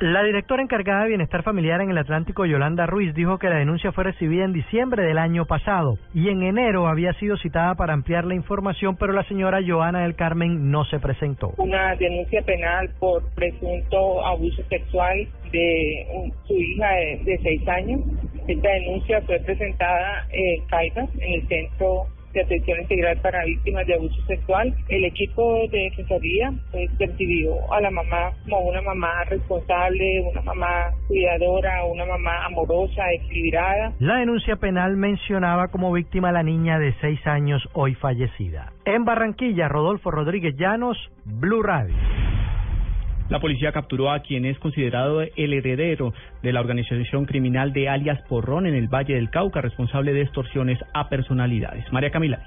La directora encargada de Bienestar Familiar en el Atlántico, Yolanda Ruiz, dijo que la denuncia fue recibida en diciembre del año pasado y en enero había sido citada para ampliar la información, pero la señora Joana del Carmen no se presentó. Una denuncia penal por presunto abuso sexual de un- su hija de, seis años. Esta denuncia fue presentada en Caitas, en el Centro de Atención Integral para Víctimas de Abuso Sexual. El equipo de Defensoría pues, percibió a la mamá como una mamá responsable, una mamá cuidadora, una mamá amorosa, equilibrada. La denuncia penal mencionaba como víctima a la niña de seis años hoy fallecida. En Barranquilla, Rodolfo Rodríguez Llanos, Blue Radio. La policía capturó a quien es considerado el heredero de la organización criminal de alias Porrón en el Valle del Cauca, responsable de extorsiones a personalidades. María Camila.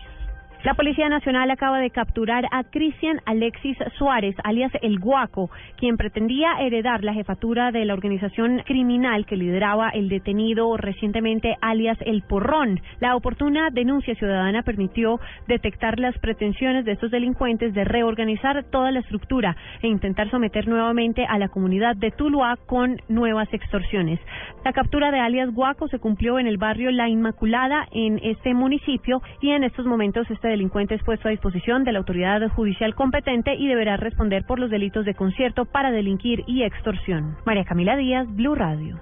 La Policía Nacional acaba de capturar a Cristian Alexis Suárez, alias El Guaco, quien pretendía heredar la jefatura de la organización criminal que lideraba el detenido recientemente, alias El Porrón. La oportuna denuncia ciudadana permitió detectar las pretensiones de estos delincuentes de reorganizar toda la estructura e intentar someter nuevamente a la comunidad de Tuluá con nuevas extorsiones. La captura de alias Guaco se cumplió en el barrio La Inmaculada en este municipio y en estos momentos este delincuente es puesto a disposición de la autoridad judicial competente y deberá responder por los delitos de concierto para delinquir y extorsión. María Camila Díaz, Blue Radio.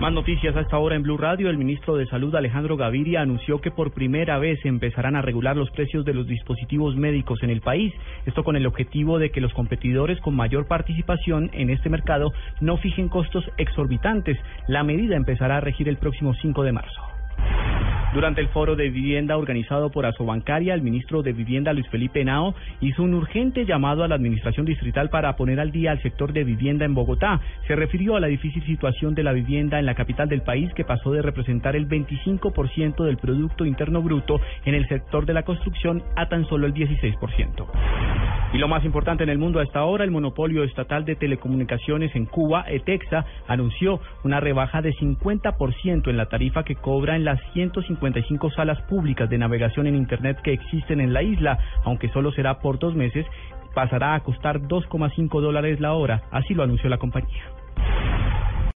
Más noticias a esta hora en Blue Radio. El ministro de Salud, Alejandro Gaviria, anunció que por primera vez empezarán a regular los precios de los dispositivos médicos en el país. Esto con el objetivo de que los competidores con mayor participación en este mercado no fijen costos exorbitantes. La medida empezará a regir el próximo 5 de marzo. Durante el foro de vivienda organizado por Asobancaria, el ministro de Vivienda Luis Felipe Henao hizo un urgente llamado a la administración distrital para poner al día al sector de vivienda en Bogotá. Se refirió a la difícil situación de la vivienda en la capital del país que pasó de representar el 25% del producto interno bruto en el sector de la construcción a tan solo el 16%. Y lo más importante en el mundo hasta ahora, el monopolio estatal de telecomunicaciones en Cuba, ETEXA, anunció una rebaja de 50% en la tarifa que cobra en las 155 salas públicas de navegación en Internet que existen en la isla, aunque solo será por dos meses, pasará a costar 2,5 dólares la hora, así lo anunció la compañía.